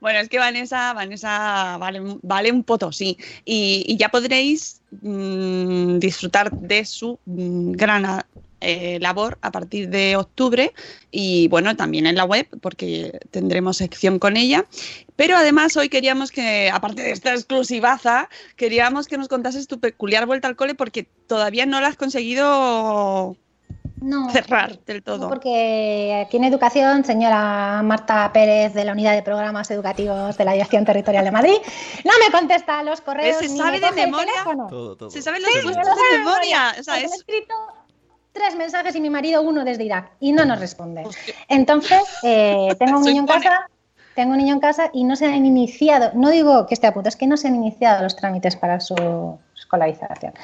Bueno, es que Vanessa, Vanessa vale, vale un potosí. Y, y ya podréis mm, disfrutar de su mm, gran eh, labor a partir de octubre y bueno, también en la web porque tendremos sección con ella. Pero además hoy queríamos que, aparte de esta exclusivaza, queríamos que nos contases tu peculiar vuelta al cole porque todavía no la has conseguido cerrar del todo. porque aquí en Educación, señora Marta Pérez de la Unidad de Programas Educativos de la Dirección Territorial de Madrid, no me contesta los correos. Se sabe de memoria. Se sabe los puestos de memoria. O sea, es... escrito tres mensajes y mi marido uno desde Irak y no nos responde. Entonces, eh, tengo un niño en casa. Tengo un niño en casa y no se han iniciado, no digo que esté a punto, es que no se han iniciado los trámites para su escolarización.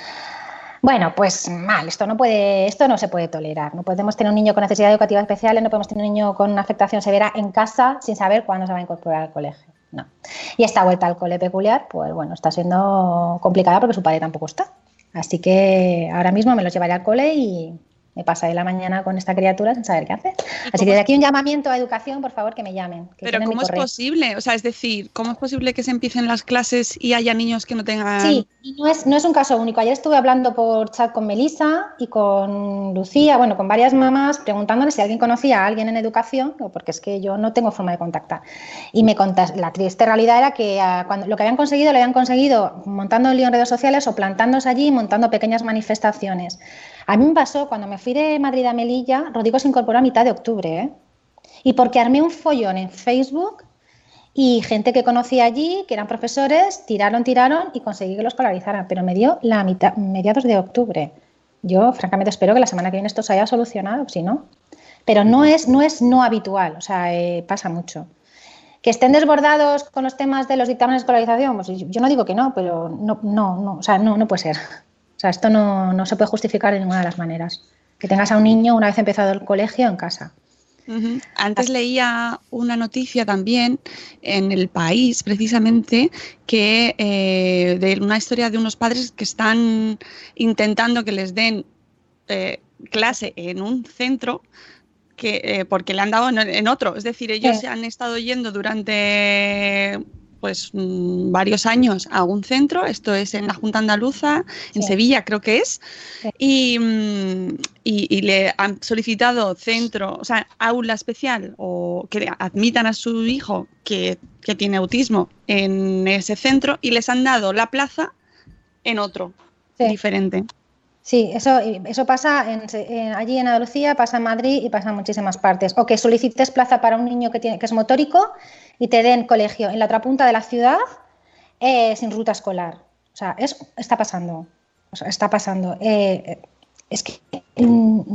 Bueno, pues mal, esto no puede, esto no se puede tolerar. No podemos tener un niño con necesidad educativa especial, no podemos tener un niño con una afectación severa en casa sin saber cuándo se va a incorporar al colegio. No. Y esta vuelta al cole peculiar, pues bueno, está siendo complicada porque su padre tampoco está. Así que ahora mismo me los llevaré al cole y, me pasaré la mañana con esta criatura sin saber qué hacer. Así que de aquí un llamamiento a educación, por favor, que me llamen. Pero ¿cómo es posible? O sea, es decir, ¿cómo es posible que se empiecen las clases y haya niños que no tengan... Sí, no es, no es un caso único. Ayer estuve hablando por chat con Melissa y con Lucía, bueno, con varias mamás, preguntándole si alguien conocía a alguien en educación, porque es que yo no tengo forma de contactar. Y me contas, la triste realidad era que ah, cuando, lo que habían conseguido, lo habían conseguido montando el lío en redes sociales o plantándose allí y montando pequeñas manifestaciones. A mí me pasó cuando me fui de Madrid a Melilla, Rodrigo se incorporó a mitad de octubre, ¿eh? Y porque armé un follón en Facebook y gente que conocía allí, que eran profesores, tiraron, tiraron y conseguí que los escolarizaran, pero me dio la mitad, mediados de octubre. Yo, francamente, espero que la semana que viene esto se haya solucionado, si no. Pero no es no, es no habitual, o sea, eh, pasa mucho. Que estén desbordados con los temas de los dictámenes de escolarización, pues yo no digo que no, pero no, no, no, o sea, no, no puede ser. O sea, esto no, se puede justificar de ninguna de las maneras. Que tengas a un niño una vez empezado el colegio en casa. Antes leía una noticia también en el país, precisamente, que eh, de una historia de unos padres que están intentando que les den eh, clase en un centro que, eh, porque le han dado en, otro. Es decir, ellos se han estado yendo durante pues mm, varios años a un centro, esto es en la Junta Andaluza, en Sevilla creo que es, mm, y, le han solicitado centro, o sea, aula especial o que admitan a su hijo que, tiene autismo en ese centro y les han dado la plaza en otro, diferente. Sí, eso, eso pasa allí en Andalucía, pasa en Madrid y pasa en muchísimas partes. O que solicites plaza para un niño que, tiene, que es motórico y te den colegio en la otra punta de la ciudad eh, sin ruta escolar. O sea, eso está pasando. está pasando. Eh, es que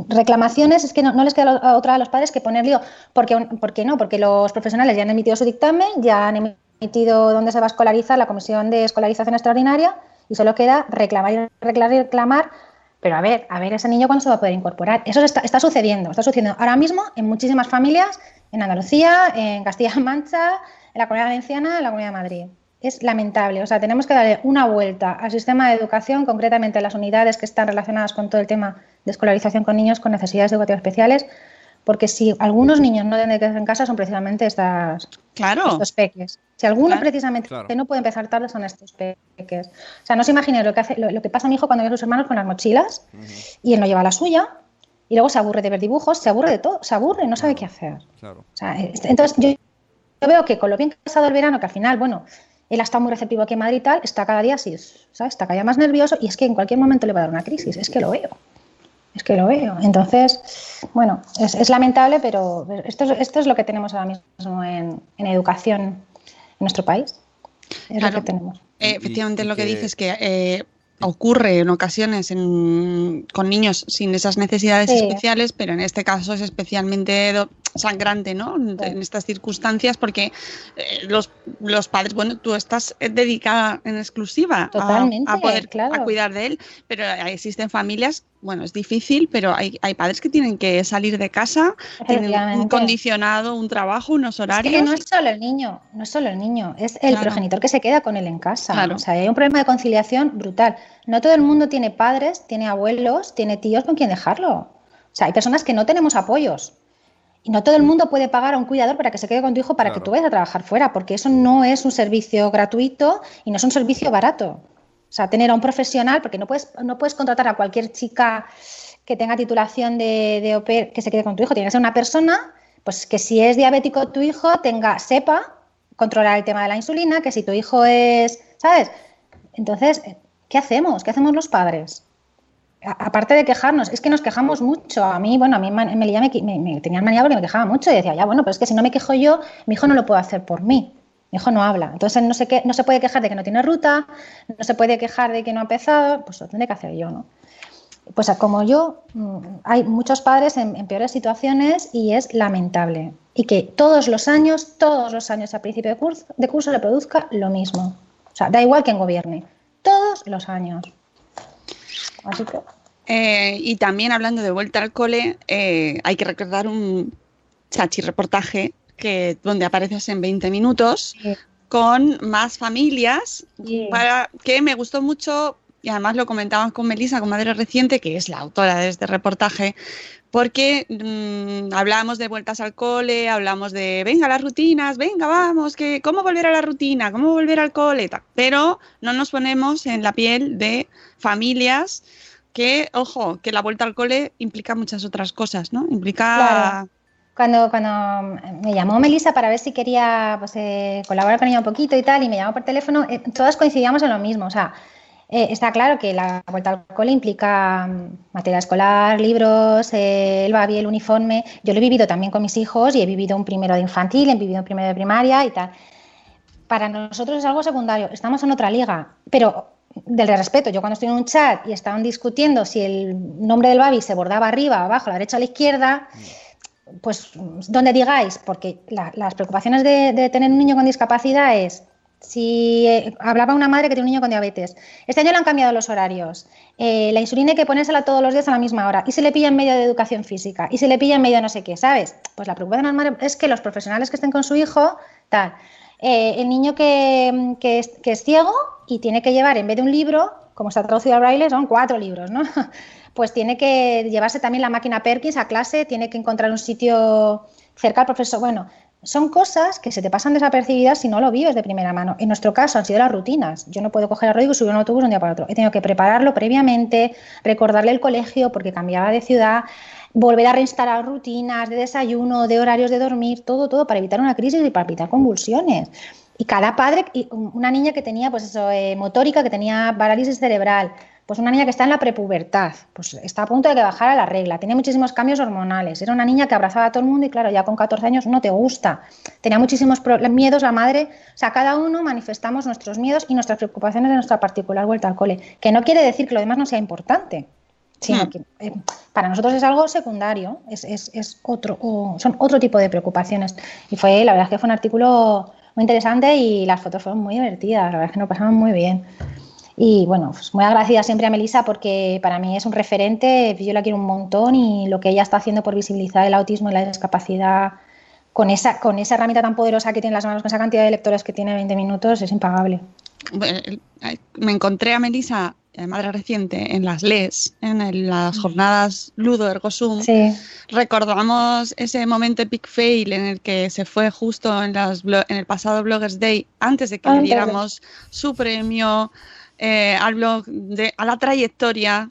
reclamaciones, es que no, les queda otra a los padres que poner lío. Porque, ¿Por qué no? Porque los profesionales ya han emitido su dictamen, ya han emitido dónde se va a escolarizar la Comisión de Escolarización Extraordinaria y solo queda reclamar y reclamar, reclamar pero a ver, a ver ese niño cuándo se va a poder incorporar. Eso está, sucediendo, está sucediendo ahora mismo en muchísimas familias en Andalucía, en Castilla-La Mancha, en la Comunidad Valenciana, en la Comunidad de Madrid. Es lamentable, o sea, tenemos que darle una vuelta al sistema de educación, concretamente a las unidades que están relacionadas con todo el tema de escolarización con niños con necesidades educativas especiales, porque si algunos niños no deben quedarse en casa son precisamente estas, estos peques. Si alguno precisamente no puede empezar tarde son estos peques. O sea, no se imaginen lo que, hace, lo, que pasa a mi hijo cuando ve a sus hermanos con las mochilas y él no lleva la suya y luego se aburre de ver dibujos, se aburre de todo, se aburre, no sabe qué hacer. entonces yo, veo que con lo bien que ha pasado el verano, que al final, bueno, él ha estado muy receptivo aquí en Madrid y tal, está cada día así, ¿sabes? Está cada día más nervioso y es que en cualquier momento le va a dar una crisis, es que lo veo. Es que lo veo. Entonces, bueno, es, lamentable, pero esto, esto es lo que tenemos ahora mismo en, educación en nuestro país. Es lo que tenemos. Eh, efectivamente, lo que, dices que eh, ocurre en ocasiones con niños sin esas necesidades especiales, pero en este caso es especialmente sangrante, ¿no? En estas circunstancias, porque eh, los, los, padres, bueno, tú estás dedicada en exclusiva a, poder a cuidar de él, pero existen familias, bueno, es difícil, pero hay, hay padres que tienen que salir de casa, tienen un condicionado, un trabajo, unos horarios. Es que no es solo el niño, no es solo el niño, es el progenitor que se queda con él en casa. O sea, hay un problema de conciliación brutal. No todo el mundo tiene padres, tiene abuelos, tiene tíos con quien dejarlo. O sea, hay personas que no tenemos apoyos. Y no todo el mundo puede pagar a un cuidador para que se quede con tu hijo para que tú vayas a trabajar fuera, porque eso no es un servicio gratuito y no es un servicio barato. O sea, tener a un profesional, porque no puedes, no puedes contratar a cualquier chica que tenga titulación de, de OPER que se quede con tu hijo. Tiene que ser una persona, pues que si es diabético tu hijo, tenga, sepa controlar el tema de la insulina, que si tu hijo es, ¿sabes? Entonces, ¿qué hacemos? ¿Qué hacemos los padres? Aparte de quejarnos, es que nos quejamos mucho. A mí, bueno, a mí me, me, me, tenían manía porque me quejaba mucho y decía, ya, bueno, pero es que si no me quejo yo, mi hijo no lo puede hacer por mí. Mi hijo no habla. Entonces no se, no se puede quejar de que no tiene ruta, no se puede quejar de que no ha empezado, pues lo tendré que hacer yo, ¿no? Pues como yo, mm, hay muchos padres en, peores situaciones y es lamentable. Y que todos los años, todos los años a principio de curso, de curso le produzca lo mismo. O sea, da igual quien gobierne. Todos los años. Eh, y también hablando de vuelta al cole, eh, hay que recordar un chachi reportaje que, donde apareces en 20 minutos con más familias, para, que me gustó mucho y además lo comentábamos con Melissa, con Madre Reciente, que es la autora de este reportaje, porque mm, hablábamos de vueltas al cole, hablamos de, venga, las rutinas, venga, vamos, que cómo volver a la rutina, cómo volver al cole, pero no nos ponemos en la piel de familias que, ojo, que la vuelta al cole implica muchas otras cosas, ¿no? Implica... Cuando, cuando me llamó Melissa para ver si quería pues, eh, colaborar con ella un poquito y tal, y me llamó por teléfono, eh, todas coincidíamos en lo mismo. O sea, eh, está claro que la vuelta al cole implica mm, material escolar, libros, eh, el babi, el uniforme. Yo lo he vivido también con mis hijos y he vivido un primero de infantil, he vivido un primero de primaria y tal. Para nosotros es algo secundario, estamos en otra liga, pero del respeto. Yo cuando estoy en un chat y estaban discutiendo si el nombre del babi se bordaba arriba, abajo, a la derecha o a la izquierda, pues donde digáis, porque las preocupaciones de tener un niño con discapacidad es si eh, hablaba una madre que tiene un niño con diabetes, este año le han cambiado los horarios, eh, la insulina hay que ponérsela todos los días a la misma hora, y se le pilla en medio de educación física, y se le pilla en medio de no sé qué, ¿sabes? Pues la preocupación es que los profesionales que estén con su hijo, tal. Eh, el niño que, que, es, que, es, ciego y tiene que llevar, en vez de un libro, como está traducido al braille, son cuatro libros, ¿no? Pues tiene que llevarse también la máquina Perkins a clase, tiene que encontrar un sitio cerca al profesor. Bueno, son cosas que se te pasan desapercibidas si no lo vives de primera mano. En nuestro caso han sido las rutinas. Yo no puedo coger a Rodrigo y subir un autobús un día para otro. He tenido que prepararlo previamente, recordarle el colegio porque cambiaba de ciudad, volver a reinstalar rutinas de desayuno, de horarios de dormir, todo, todo para evitar una crisis y para evitar convulsiones. Y cada padre, una niña que tenía pues eso, eh, motórica, que tenía parálisis cerebral, pues una niña que está en la prepubertad, pues está a punto de que bajara la regla, tenía muchísimos cambios hormonales, era una niña que abrazaba a todo el mundo y claro, ya con 14 años no te gusta, tenía muchísimos miedos la madre, o sea, cada uno manifestamos nuestros miedos y nuestras preocupaciones de nuestra particular vuelta al cole, que no quiere decir que lo demás no sea importante, sino que eh, para nosotros es algo secundario, es, es, es otro, o son otro tipo de preocupaciones. Y fue, la verdad es que fue un artículo muy interesante y las fotos fueron muy divertidas, la verdad es que nos pasamos muy bien. Y bueno, pues muy agradecida siempre a Melissa porque para mí es un referente, yo la quiero un montón y lo que ella está haciendo por visibilizar el autismo y la discapacidad con esa, con esa herramienta tan poderosa que tiene en las manos, con esa cantidad de lectores que tiene 20 minutos, es impagable. Me encontré a Melissa, eh, madre reciente, en las LES, en las jornadas Ludo Ergo Sum. Sí. Recordamos ese momento epic fail en el que se fue justo en, las en el pasado Bloggers Day, antes de que le diéramos su premio eh, al blog, de, a la trayectoria,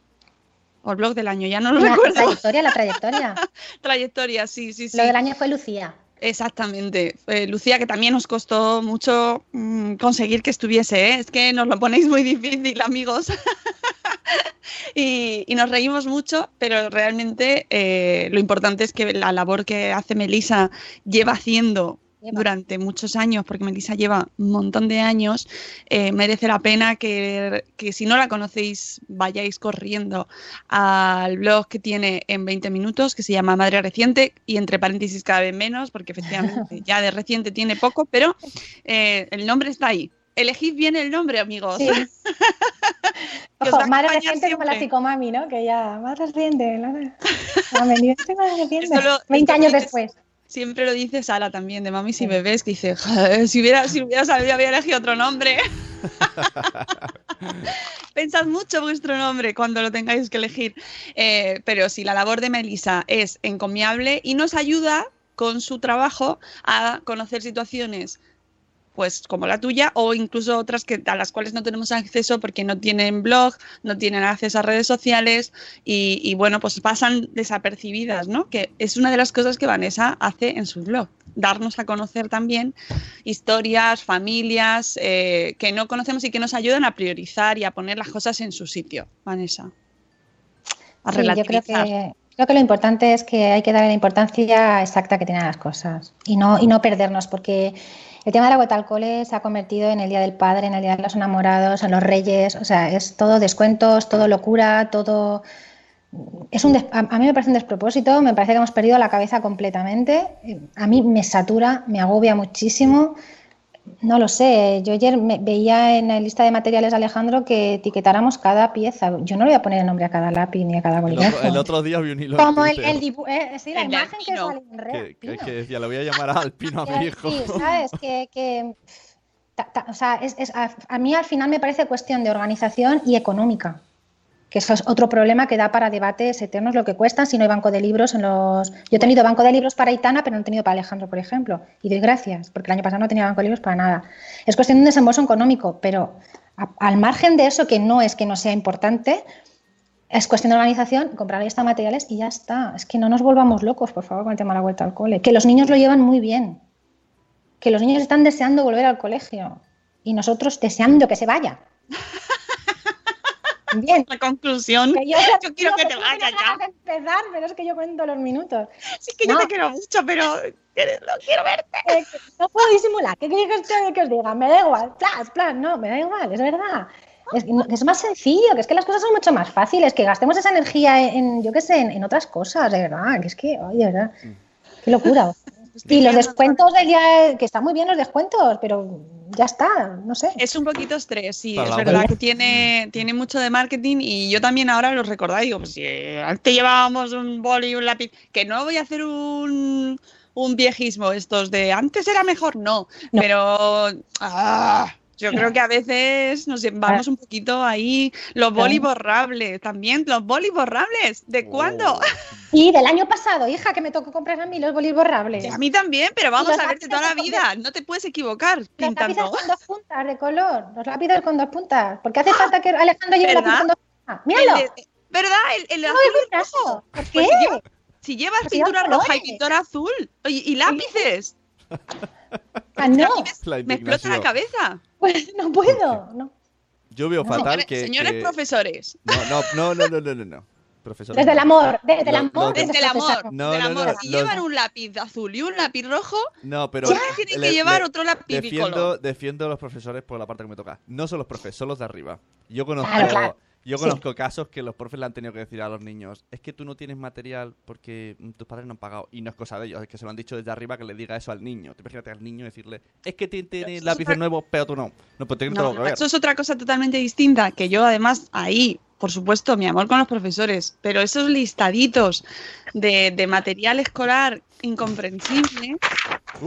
o el blog del año, ya no lo la recuerdo. Trayectoria, la trayectoria. trayectoria, sí, sí, sí. Lo del año fue Lucía. Exactamente. Eh, Lucía, que también nos costó mucho mmm, conseguir que estuviese, ¿eh? es que nos lo ponéis muy difícil, amigos. y, y, nos reímos mucho, pero realmente eh, lo importante es que la labor que hace Melissa lleva haciendo durante muchos años, porque Melissa lleva un montón de años, eh, merece la pena que, que, si no la conocéis vayáis corriendo al blog que tiene en 20 minutos, que se llama Madre Reciente, y entre paréntesis cada vez menos, porque efectivamente ya de reciente tiene poco, pero eh, el nombre está ahí. Elegid bien el nombre, amigos. Sí. Ojo, madre reciente como la psicomami, ¿no? Que ya, más reciente. La... madre reciente. 20 años después siempre lo dice Sara también, de mamis y bebés, que dice, si hubiera, si hubiera sabido, había elegido otro nombre. Pensad mucho vuestro nombre cuando lo tengáis que elegir. Eh, pero sí, la labor de Melissa es encomiable y nos ayuda con su trabajo a conocer situaciones pues como la tuya o incluso otras que a las cuales no tenemos acceso porque no tienen blog, no tienen acceso a redes sociales y, y, bueno, pues pasan desapercibidas, ¿no? Que es una de las cosas que Vanessa hace en su blog, darnos a conocer también historias, familias eh, que no conocemos y que nos ayudan a priorizar y a poner las cosas en su sitio, Vanessa. A sí, yo creo que Creo que lo importante es que hay que darle la importancia exacta que tienen las cosas y no, y no perdernos, porque el tema de la vuelta al cole se ha convertido en el Día del Padre, en el Día de los Enamorados, en los Reyes, o sea, es todo descuentos, todo locura, todo... Es un a mí me parece un despropósito, me parece que hemos perdido la cabeza completamente, a mí me satura, me agobia muchísimo no lo sé. Yo ayer me veía en la lista de materiales Alejandro que etiquetáramos cada pieza. Yo no le voy a poner el nombre a cada lápiz ni a cada bolígrafo. El, el otro día vi un hilo. Como el, el dibujo. Eh, sí, la el imagen que sale en red. Que, que, que, decía, le voy a llamar a Alpino a mi hijo. Sí, ¿sabes? que, que Ta- ta- o sea, es- es- a, a mí al final me parece cuestión de organización y económica. Que eso es otro problema que da para debates eternos lo que cuestan si no hay banco de libros en los. Yo he tenido banco de libros para Itana, pero no he tenido para Alejandro, por ejemplo. Y doy gracias, porque el año pasado no tenía banco de libros para nada. Es cuestión de un desembolso económico, pero al margen de eso, que no es que no sea importante, es cuestión de organización, comprar estos materiales y ya está. Es que no nos volvamos locos, por favor, con el tema de la vuelta al cole. Que los niños lo llevan muy bien. Que los niños están deseando volver al colegio. Y nosotros deseando que se vaya. Bien. La conclusión. Que yo, Yo quiero que te no vayas de empezar, pero es que yo cuento los minutos. Sí que yo No. te quiero mucho, pero eh, no quiero verte. Eh, no puedo disimular. ¿Qué queréis que os- diga? Me da igual. Plas, plas, no, me da igual, es verdad. Es, que no- es más sencillo, que es que las cosas son mucho más fáciles, que gastemos esa energía en, yo qué sé, en, en otras cosas, de verdad. Que es que, oye, de verdad, qué locura. Y los descuentos del día, que están muy bien los descuentos, pero ya está, no sé. Es un poquito estrés, sí, Para es verdad que tiene, tiene mucho de marketing y yo también ahora lo recordáis, digo, pues si antes llevábamos un boli y un lápiz, que no voy a hacer un, un viejismo estos de antes era mejor, no, pero ah, yo creo que a veces nos vamos un poquito ahí, los boli borrables, también los boli borrables, ¿de cuándo? Y del año pasado, hija, que me tocó comprar a mí los bolis borrables. A mí también, pero vamos los a ver de lápices toda la vida, no te puedes equivocar Los lápices pintando. con dos puntas de color, los lápices con dos puntas. ¿Por qué hace falta que Alejandro lleve ¿Verdad? lápiz con dos puntas? ¡Míralo! El de- ¿Verdad? El, el azul es y el rojo. ¿Por Pues qué? si, lleva- si llevas Pues llevan pintura roja y pintura azul Oye, y lápices, Ah, no, me explota la cabeza. pues no puedo. No. Yo veo fatal Señores, que. señores que- profesores, No, no, no, no, no, no, no, no. Profesor. Desde el amor, desde el amor. desde el amor, No, del no, amor. no, si los- llevan un lápiz azul y un lápiz rojo, No, pero. ¿por qué tienen le- que llevar le- otro lápiz Defiendo, bicolor? defiendo a los profesores por la parte que me toca. No son los profes, son los de arriba. Yo conozco, Claro, claro. Yo Sí. conozco casos que los profes le han tenido que decir a los niños: es que tú no tienes material porque mm, tus padres no han pagado. Y no es cosa de ellos, es que se lo han dicho desde arriba que le diga eso al niño. Te imagínate al niño decirle: es que ti- tienes lápices otra- nuevos, pero tú no. No, pues tiene No, todo que ver. eso es otra cosa totalmente distinta, que yo además ahí, por supuesto, mi amor con los profesores, pero esos listaditos de, de material escolar incomprensible,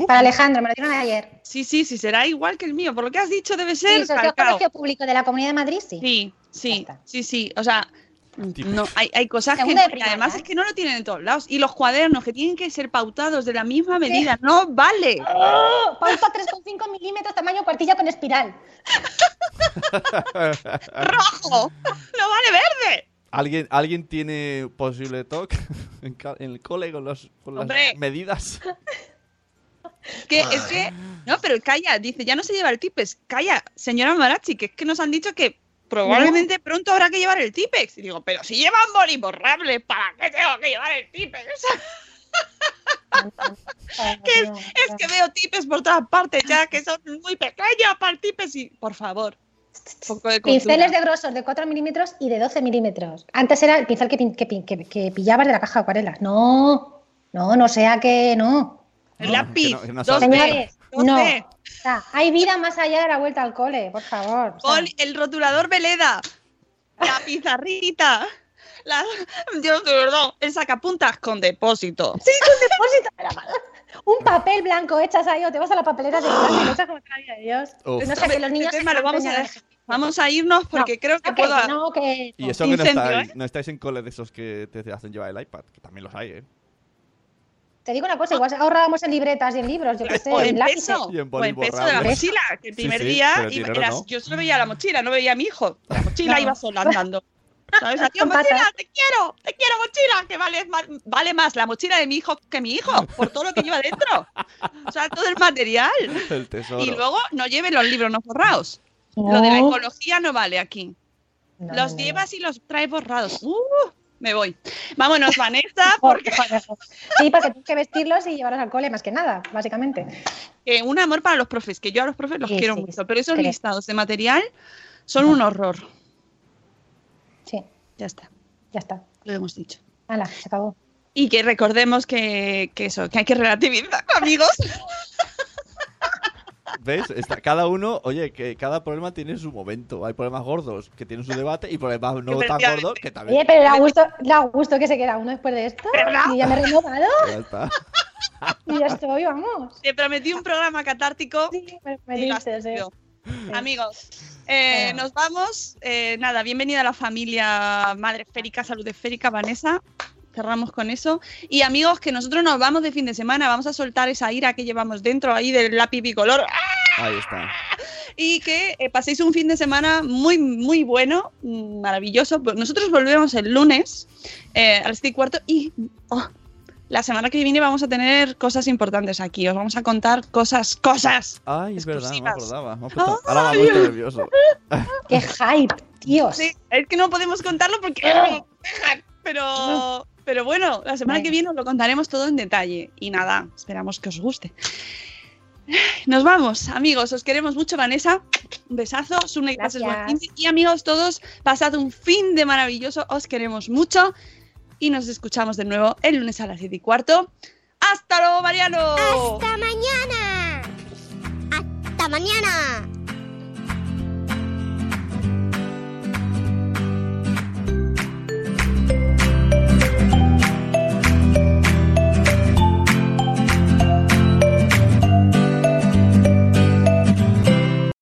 Para Alejandro, me lo dieron ayer. sí, sí, sí, será igual que el mío, por lo que has dicho debe Sí, ser calcao. colegio público de la Comunidad de Madrid, sí. Sí, sí, sí, sí, o sea... No, hay, hay cosas que, no, además ¿eh? es que no lo tienen en todos lados. Y los cuadernos que tienen que ser pautados de la misma medida, no vale. ¡Oh! Pauta 3,5 milímetros, tamaño cuartilla con espiral. ¡Rojo! ¡No vale verde! ¿Alguien, ¿Alguien tiene posible TOC en, el cole con, los, con las medidas? Que es que, no, pero calla, dice, ya no se lleva el Tipex. Calla, señora Marachi, que es que nos han dicho que probablemente pronto habrá que llevar el Tipex. Y digo, pero si llevan boli borrable, ¿para qué tengo que llevar el Tipex? Que es, es que veo Tipex por todas partes ya, que son muy pequeños para el Tipex. Y, por favor, de. Pinceles de grosor de 4 milímetros y de 12 milímetros. Antes era el pincel que, que, que- que pillabas de la caja de acuarelas. No, no, no sea que no. El lápiz, no- no no. Hay vida más allá de la vuelta al cole, por favor. O sea, Boli- el rotulador Veleda, la pizarrita, la, Dios de verdad, el sacapuntas con depósito. Sí, con depósito de la mano. Un papel blanco echas ahí o te vas a la papelera de clase lo echas como vida de Dios. Uf. No sé, que los niños... Este tema lo vamos a. Vamos a irnos porque creo que Ok, puedo. No, que... Y eso que no estáis, ¿eh? no estáis en cole de esos que te hacen llevar el iPad, que también los hay, ¿eh? Te digo una cosa, igual ahorrábamos en libretas y en libros, yo qué sé, O en en lápices. peso, Y en o en peso de la mochila, que el primer sí, día pero iba- dinero era- no. yo solo veía la mochila, no veía a mi hijo. La mochila No. iba sola andando. ¿Sabes? Patas. mochila, te quiero, te quiero, mochila, que vale más, vale más la mochila de mi hijo que mi hijo, por todo lo que lleva dentro. O sea, todo el material. El tesoro. Y luego no lleven los libros no forrados. Lo de la ecología no vale aquí. No, los llevas y los traes borrados. Uh, me voy. Vámonos, Vanessa, porque Sí, porque tienes que vestirlos y llevarlos al cole, más que nada, básicamente. eh, un amor para los profes, que yo a los profes los Sí, quiero sí, mucho, pero esos creo. listados de material son un horror. Sí, Ya está, ya está. lo hemos dicho. Hala, se acabó. Y que recordemos que, que eso, que hay que relativizar, amigos. ¿Ves? Está, cada uno, oye, que cada problema tiene su momento. Hay problemas gordos que tienen su debate y problemas no tan gordos que también. Oye, pero da gusto, da gusto que se queda uno después de esto. ¿Verdad? Y ya me he renovado. Ya está. y ya estoy, vamos. Te prometí un programa catártico. Sí, me, me dices, eh. Amigos, eh, nos vamos. Eh, nada, bienvenida a la familia Madre Esférica, Salud Esférica, Vanessa. Cerramos con eso. Y amigos, que nosotros nos vamos de fin de semana, vamos a soltar esa ira que llevamos dentro ahí del lápiz bicolor. Ahí está. Y que eh, paséis un fin de semana muy, muy bueno, maravilloso. Pues Nosotros volvemos el lunes eh, a las 7 y cuarto y oh, la semana que viene vamos a tener cosas importantes aquí. Os vamos a contar cosas, cosas. Ay, es verdad, no me acordaba. Me puesto- Ahora nervioso. ¡Qué hype, Dios! Sí, es que no podemos contarlo porque pero pero bueno, la semana que viene os lo contaremos todo en detalle y nada, esperamos que os guste. Nos vamos, amigos, os queremos mucho, Vanessa. Un besazo, Sune, Gracias. de- Y amigos todos, pasad un fin de maravilloso, os queremos mucho y nos escuchamos de nuevo el lunes a las 7 y cuarto. ¡Hasta luego, Mariano! ¡Hasta mañana! ¡Hasta mañana!